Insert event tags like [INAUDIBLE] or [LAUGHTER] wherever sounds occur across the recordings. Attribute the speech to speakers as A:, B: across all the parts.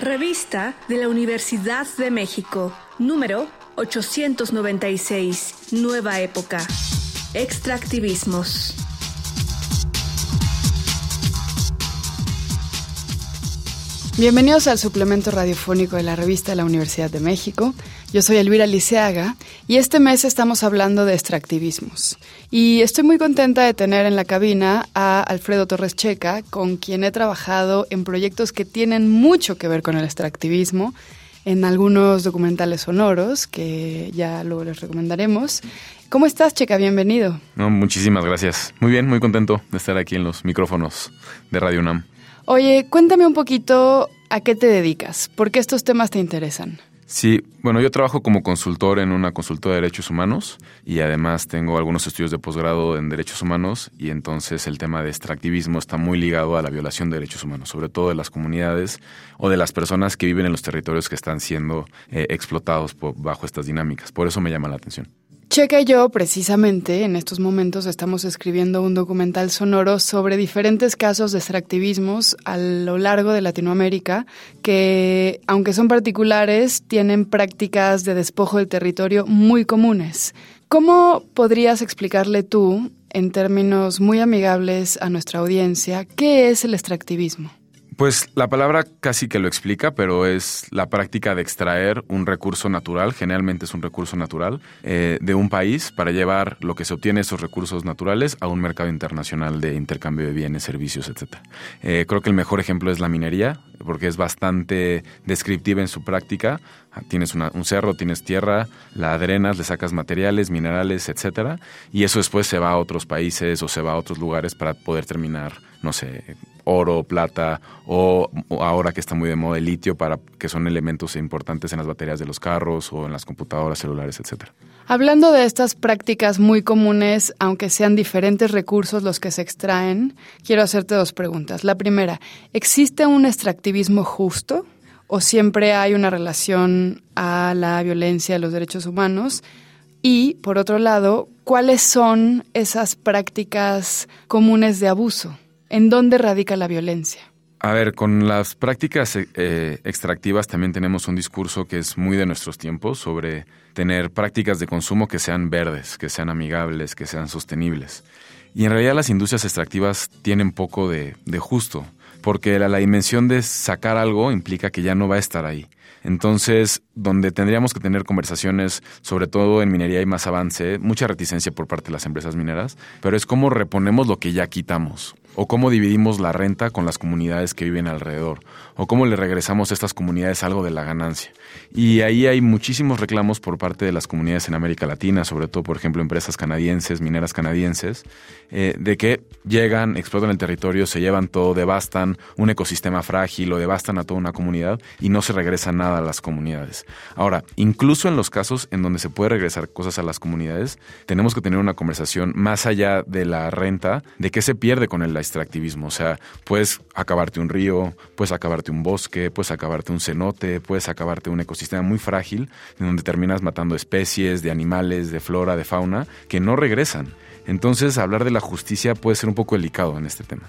A: Revista de la Universidad de México, número 896, Nueva Época. Extractivismos.
B: Bienvenidos al suplemento radiofónico de la revista de la Universidad de México. Yo soy Elvira Liceaga y este mes estamos hablando de extractivismos. Y estoy muy contenta de tener en la cabina a Alfredo Torres Checa, con quien he trabajado en proyectos que tienen mucho que ver con el extractivismo, en algunos documentales sonoros que ya luego les recomendaremos. ¿Cómo estás, Checa? Bienvenido.
C: No, muchísimas gracias. Muy bien, muy contento de estar aquí en los micrófonos de Radio UNAM.
B: Oye, cuéntame un poquito a qué te dedicas, por qué estos temas te interesan.
C: Sí, bueno, yo trabajo como consultor en una consultora de derechos humanos y además tengo algunos estudios de posgrado en derechos humanos y entonces el tema de extractivismo está muy ligado a la violación de derechos humanos, sobre todo de las comunidades o de las personas que viven en los territorios que están siendo eh, explotados bajo estas dinámicas. Por eso me llama la atención.
B: Checa y yo, precisamente, en estos momentos estamos escribiendo un documental sonoro sobre diferentes casos de extractivismos a lo largo de Latinoamérica que, aunque son particulares, tienen prácticas de despojo del territorio muy comunes. ¿Cómo podrías explicarle tú, en términos muy amigables a nuestra audiencia, qué es el extractivismo?
C: Pues la palabra casi que lo explica, pero es la práctica de extraer un recurso natural, generalmente es un recurso natural, eh, de un país para llevar lo que se obtiene esos recursos naturales a un mercado internacional de intercambio de bienes, servicios, etc. Eh, creo que el mejor ejemplo es la minería, porque es bastante descriptiva en su práctica. Tienes un cerro, tienes tierra, la drenas, le sacas materiales, minerales, etc. Y eso después se va a otros países o se va a otros lugares para poder terminar, no sé, oro, plata o, ahora que está muy de moda el litio para que son elementos importantes en las baterías de los carros o en las computadoras celulares, etcétera.
B: Hablando de estas prácticas muy comunes, aunque sean diferentes recursos los que se extraen, quiero hacerte dos preguntas. La primera, ¿existe un extractivismo justo o siempre hay una relación a la violencia, a los derechos humanos? Y, por otro lado, ¿cuáles son esas prácticas comunes de abuso? ¿En dónde radica la violencia?
C: A ver, con las prácticas eh, extractivas también tenemos un discurso que es muy de nuestros tiempos sobre tener prácticas de consumo que sean verdes, que sean amigables, que sean sostenibles. Y en realidad las industrias extractivas tienen poco de, justo, porque la dimensión de sacar algo implica que ya no va a estar ahí. Entonces, donde tendríamos que tener conversaciones, sobre todo en minería y más avance, mucha reticencia por parte de las empresas mineras, pero es cómo reponemos lo que ya quitamos o cómo dividimos la renta con las comunidades que viven alrededor, o cómo le regresamos a estas comunidades algo de la ganancia. Y ahí hay muchísimos reclamos por parte de las comunidades en América Latina, sobre todo, por ejemplo, empresas canadienses, mineras canadienses, eh, de que llegan, explotan el territorio, se llevan todo, devastan un ecosistema frágil o devastan a toda una comunidad y no se regresa nada a las comunidades. Ahora, incluso en los casos en donde se puede regresar cosas a las comunidades, tenemos que tener una conversación más allá de la renta, de qué se pierde con el extractivismo. O sea, puedes acabarte un río, puedes acabarte un bosque, puedes acabarte un cenote, puedes acabarte un ecosistema muy frágil en donde terminas matando especies de animales, de flora, de fauna, que no regresan. Entonces, hablar de la justicia puede ser un poco delicado en este tema.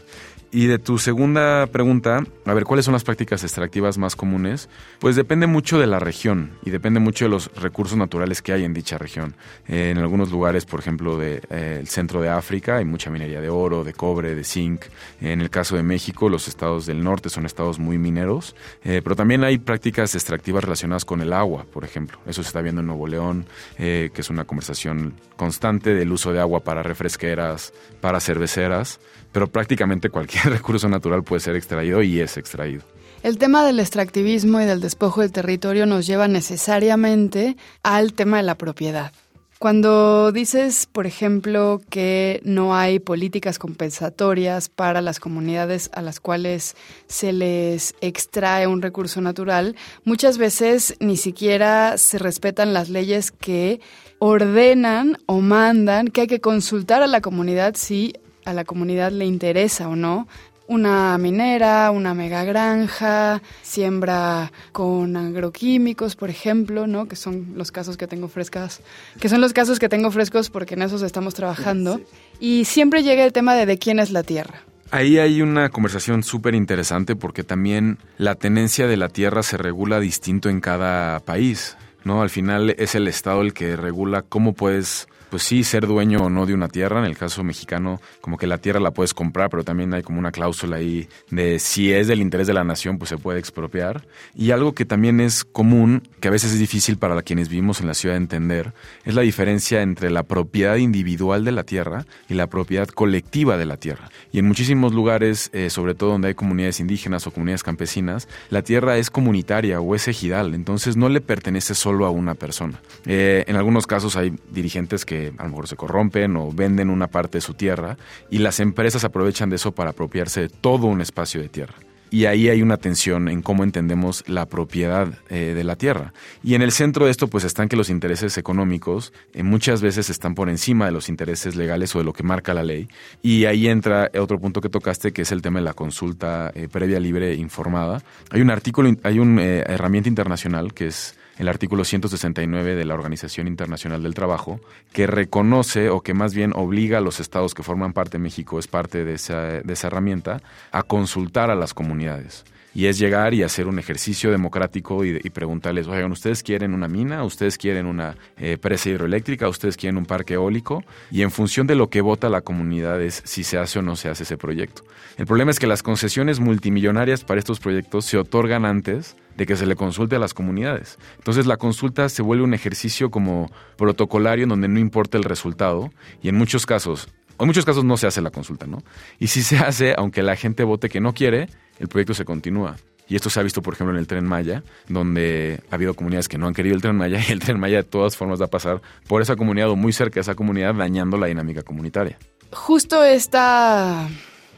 C: Y de tu segunda pregunta, a ver, ¿cuáles son las prácticas extractivas más comunes? Pues depende mucho de la región y depende mucho de los recursos naturales que hay en dicha región. Eh, en algunos lugares, por ejemplo, del de, eh, centro de África, hay mucha minería de oro, de cobre, de zinc. En el caso de México, los estados del norte son estados muy mineros, eh, pero también hay prácticas extractivas relacionadas con el agua, por ejemplo. Eso se está viendo en Nuevo León, que es una conversación constante del uso de agua para refresqueras, para cerveceras pero prácticamente cualquier [LAUGHS] recurso natural puede ser extraído y es extraído.
B: El tema del extractivismo y del despojo del territorio nos lleva necesariamente al tema de la propiedad. Cuando dices, por ejemplo, que no hay políticas compensatorias para las comunidades a las cuales se les extrae un recurso natural, muchas veces ni siquiera se respetan las leyes que ordenan o mandan que hay que consultar a la comunidad si a la comunidad le interesa o no. Una minera, una mega granja, siembra con agroquímicos, por ejemplo, ¿no? Que son los casos que tengo frescas, que son los casos que tengo frescos porque en esos estamos trabajando. Y siempre llega el tema de de quién es la tierra.
C: Ahí hay una conversación súper interesante porque también la tenencia de la tierra se regula distinto en cada país. ¿No? Al final es el Estado el que regula cómo puedes pues sí, ser dueño o no de una tierra. En el caso mexicano, como que la tierra la puedes comprar, pero también hay como una cláusula ahí de si es del interés de la nación, pues se puede expropiar. Y algo que también es común, que a veces es difícil para quienes vivimos en la ciudad de entender, es la diferencia entre la propiedad individual de la tierra y la propiedad colectiva de la tierra. Y en muchísimos lugares, eh, sobre todo donde hay comunidades indígenas o comunidades campesinas, la tierra es comunitaria o es ejidal, entonces no le pertenece solo a una persona. Eh, en algunos casos hay dirigentes que a lo mejor se corrompen o venden una parte de su tierra y las empresas aprovechan de eso para apropiarse de todo un espacio de tierra. Y ahí hay una tensión en cómo entendemos la propiedad eh, de la tierra. Y en el centro de esto pues están que los intereses económicos eh, muchas veces están por encima de los intereses legales o de lo que marca la ley. Y ahí entra otro punto que tocaste que es el tema de la consulta eh, previa, libre informada. Hay un artículo, hay una herramienta internacional que es el artículo 169 de la Organización Internacional del Trabajo, que reconoce o que más bien obliga a los estados que forman parte de México, es parte de esa, de esa herramienta, a consultar a las comunidades y es llegar y hacer un ejercicio democrático y, preguntarles, oigan, ¿ustedes quieren una mina? ¿Ustedes quieren una eh, presa hidroeléctrica? ¿Ustedes quieren un parque eólico? Y en función de lo que vota la comunidad es si se hace o no se hace ese proyecto. El problema es que las concesiones multimillonarias para estos proyectos se otorgan antes de que se le consulte a las comunidades. Entonces la consulta se vuelve un ejercicio como protocolario en donde no importa el resultado y en muchos casos, en muchos casos no se hace la consulta, ¿no? Y si se hace, aunque la gente vote que no quiere, el proyecto se continúa. Y esto se ha visto, por ejemplo, en el tren Maya, donde ha habido comunidades que no han querido el tren Maya [LAUGHS] y el tren Maya de todas formas va a pasar por esa comunidad o muy cerca de esa comunidad, dañando la dinámica comunitaria.
B: Justo esta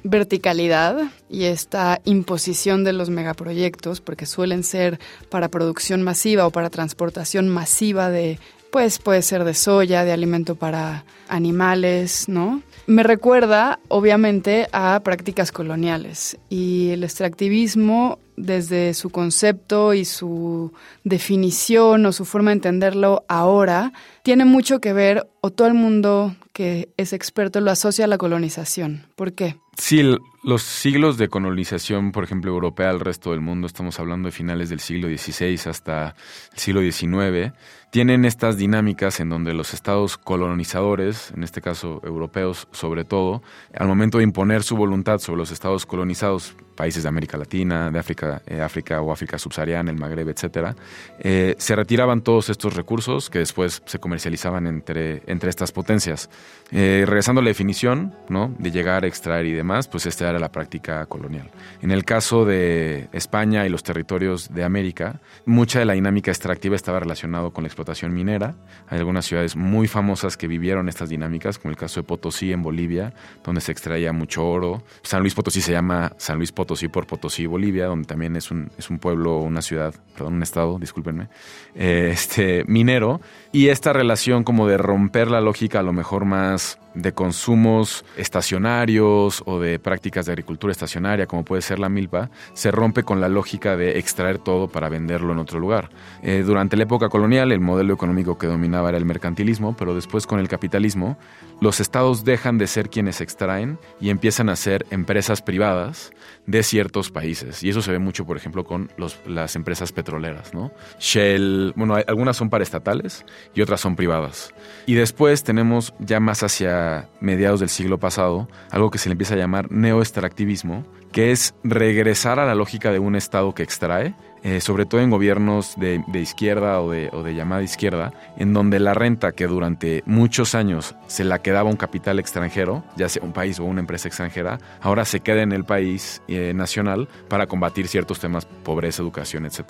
B: verticalidad y esta imposición de los megaproyectos, porque suelen ser para producción masiva o para transportación masiva de, pues puede ser de soya, de alimento para animales, ¿no? Me recuerda, obviamente, a prácticas coloniales y el extractivismo desde su concepto y su definición o su forma de entenderlo ahora, tiene mucho que ver, o todo el mundo que es experto lo asocia a la colonización. ¿Por qué?
C: cilj los siglos de colonización, por ejemplo, europea al resto del mundo, estamos hablando de finales del siglo XVI hasta el siglo XIX, tienen estas dinámicas en donde los estados colonizadores, en este caso europeos sobre todo, al momento de imponer su voluntad sobre los estados colonizados, países de América Latina, de África, eh, África o África subsahariana, el Magreb, etcétera, eh, se retiraban todos estos recursos que después se comercializaban entre, entre estas potencias. Eh, regresando a la definición, ¿no? De llegar, extraer y demás, pues era la práctica colonial. En el caso de España y los territorios de América, mucha de la dinámica extractiva estaba relacionado con la explotación minera. Hay algunas ciudades muy famosas que vivieron estas dinámicas, como el caso de Potosí en Bolivia, donde se extraía mucho oro. San Luis Potosí se llama San Luis Potosí por Potosí, Bolivia, donde también es un, es un pueblo, una ciudad, perdón, un estado, discúlpenme, eh, este, minero. Y esta relación como de romper la lógica a lo mejor más de consumos estacionarios o de prácticas de agricultura estacionaria, como puede ser la milpa, se rompe con la lógica de extraer todo para venderlo en otro lugar. Eh, durante la época colonial, el modelo económico que dominaba era el mercantilismo, pero después con el capitalismo, los estados dejan de ser quienes extraen y empiezan a ser empresas privadas de ciertos países. Y eso se ve mucho, por ejemplo, con las empresas petroleras, ¿no? Shell, bueno, algunas son paraestatales y otras son privadas. Y después tenemos ya más hacia mediados del siglo pasado algo que se le empieza a llamar neoextractivismo, que es regresar a la lógica de un Estado que extrae, eh, sobre todo en gobiernos de, izquierda o de, llamada izquierda, en donde la renta que durante muchos años se la quedaba un capital extranjero, ya sea un país o una empresa extranjera, ahora se queda en el país eh, nacional para combatir ciertos temas, pobreza, educación, etc.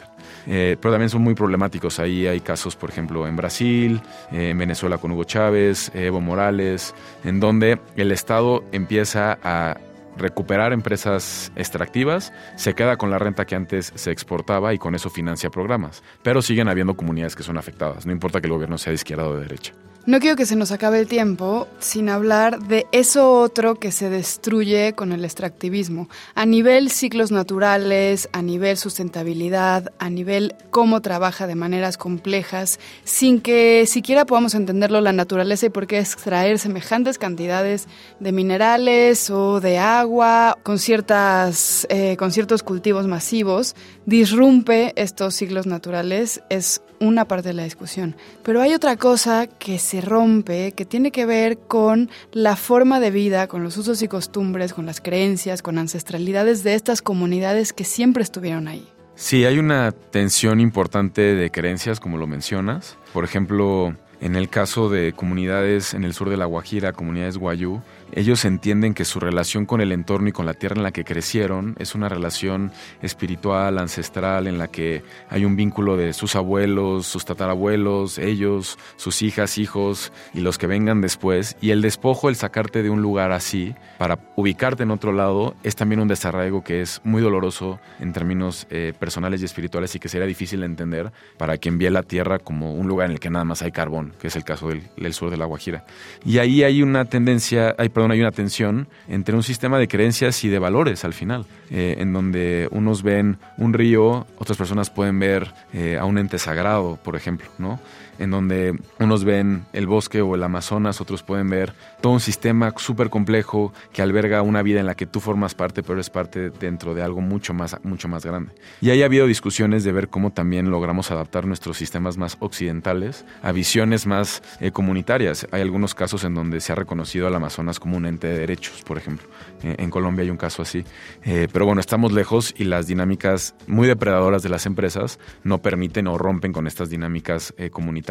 C: Eh, pero también son muy problemáticos. Ahí hay casos, por ejemplo, en Brasil, en Venezuela con Hugo Chávez, Evo Morales, en donde el Estado empieza a recuperar empresas extractivas, se queda con la renta que antes se exportaba y con eso financia programas. Pero siguen habiendo comunidades que son afectadas, no importa que el gobierno sea de izquierda o de derecha.
B: No quiero que se nos acabe el tiempo sin hablar de eso otro que se destruye con el extractivismo, a nivel ciclos naturales, a nivel sustentabilidad, a nivel cómo trabaja de maneras complejas, sin que siquiera podamos entenderlo la naturaleza y por qué extraer semejantes cantidades de minerales o de agua con, ciertas, eh, con ciertos cultivos masivos disrumpe estos ciclos naturales es una parte de la discusión. Pero hay otra cosa que se rompe, que tiene que ver con la forma de vida, con los usos y costumbres, con las creencias, con ancestralidades de estas comunidades que siempre estuvieron ahí.
C: Sí, hay una tensión importante de creencias, como lo mencionas. Por ejemplo, en el caso de comunidades en el sur de La Guajira, comunidades guayú, ellos entienden que su relación con el entorno y con la tierra en la que crecieron es una relación espiritual, ancestral, en la que hay un vínculo de sus abuelos, sus tatarabuelos, ellos, sus hijas, hijos y los que vengan después. Y el despojo, el sacarte de un lugar así para ubicarte en otro lado, es también un desarraigo que es muy doloroso en términos eh, personales y espirituales y que sería difícil de entender para quien ve la tierra como un lugar en el que nada más hay carbón, que es el caso del, del sur de la Guajira. Y ahí hay una tendencia, hay hay una tensión entre un sistema de creencias y de valores al final, eh, en donde unos ven un río, otras personas pueden ver eh, a un ente sagrado, por ejemplo, ¿no? En donde unos ven el bosque o el Amazonas, otros pueden ver todo un sistema súper complejo que alberga una vida en la que tú formas parte, pero es parte dentro de algo mucho más, mucho más grande. Y ahí ha habido discusiones de ver cómo también logramos adaptar nuestros sistemas más occidentales a visiones más eh, comunitarias. Hay algunos casos en donde se ha reconocido al Amazonas como un ente de derechos, por ejemplo. Eh, en Colombia hay un caso así. Eh, pero bueno, estamos lejos y las dinámicas muy depredadoras de las empresas no permiten o rompen con estas dinámicas comunitarias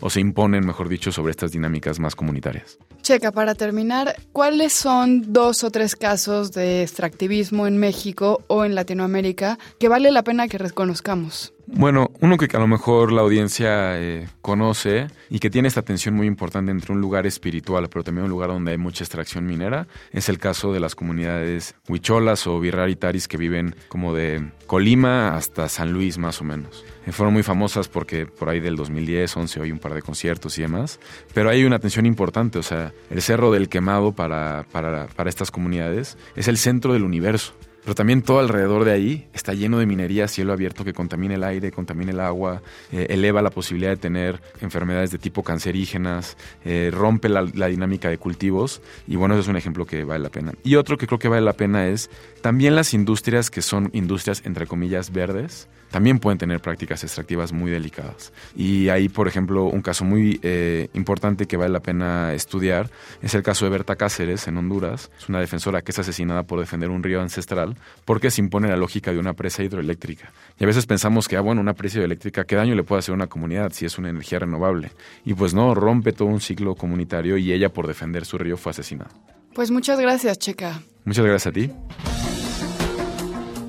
C: o se imponen, mejor dicho, sobre estas dinámicas más comunitarias.
B: Checa, para terminar, ¿cuáles son dos o tres casos de extractivismo en México o en Latinoamérica que vale la pena que reconozcamos?
C: Bueno, uno que a lo mejor la audiencia eh, conoce y que tiene esta tensión muy importante entre un lugar espiritual, pero también un lugar donde hay mucha extracción minera, es el caso de las comunidades huicholas o birraritaris que viven como de Colima hasta San Luis más o menos. Eh, fueron muy famosas porque por ahí del 2010, 11 hay un par de conciertos y demás, pero hay una tensión importante, o sea, el Cerro del Quemado para, para, para estas comunidades es el centro del universo. Pero también todo alrededor de ahí está lleno de minería a cielo abierto que contamina el aire, contamina el agua, eh, eleva la posibilidad de tener enfermedades de tipo cancerígenas, eh, rompe la, la, dinámica de cultivos y bueno, eso es un ejemplo que vale la pena. Y otro que creo que vale la pena es también las industrias que son industrias entre comillas verdes, también pueden tener prácticas extractivas muy delicadas. Y ahí, por ejemplo, un caso muy eh, importante que vale la pena estudiar es el caso de Berta Cáceres en Honduras. Es una defensora que es asesinada por defender un río ancestral porque se impone la lógica de una presa hidroeléctrica. Y a veces pensamos que, ah, bueno, una presa hidroeléctrica, ¿qué daño le puede hacer a una comunidad si es una energía renovable? Y pues no, rompe todo un ciclo comunitario y ella por defender su río fue asesinada.
B: Pues muchas gracias, Checa.
C: Muchas gracias a ti.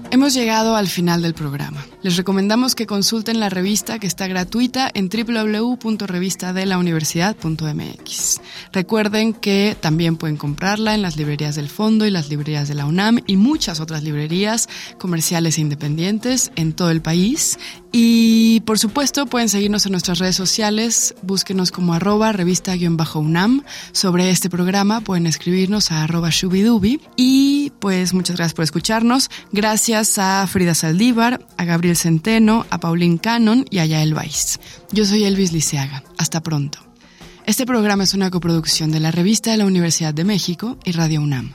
B: Hemos llegado al final del programa. Les recomendamos que consulten la revista que está gratuita en www.revistadelauniversidad.mx. Recuerden que también pueden comprarla en las librerías del Fondo y las librerías de la UNAM y muchas otras librerías comerciales e independientes en todo el país. Y por supuesto pueden seguirnos en nuestras redes sociales, búsquenos como arroba revista-unam. Sobre este programa pueden escribirnos a arroba shubidubi. Y pues muchas gracias por escucharnos. Gracias a Frida Saldívar, a Gabriel Centeno, a Paulín Cannon y a Yael Weiss. Yo soy Elvis Liceaga. Hasta pronto. Este programa es una coproducción de la revista de la Universidad de México y Radio UNAM.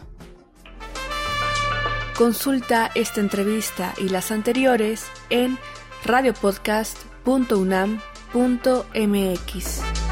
A: Consulta esta entrevista y las anteriores en radiopodcast.unam.mx.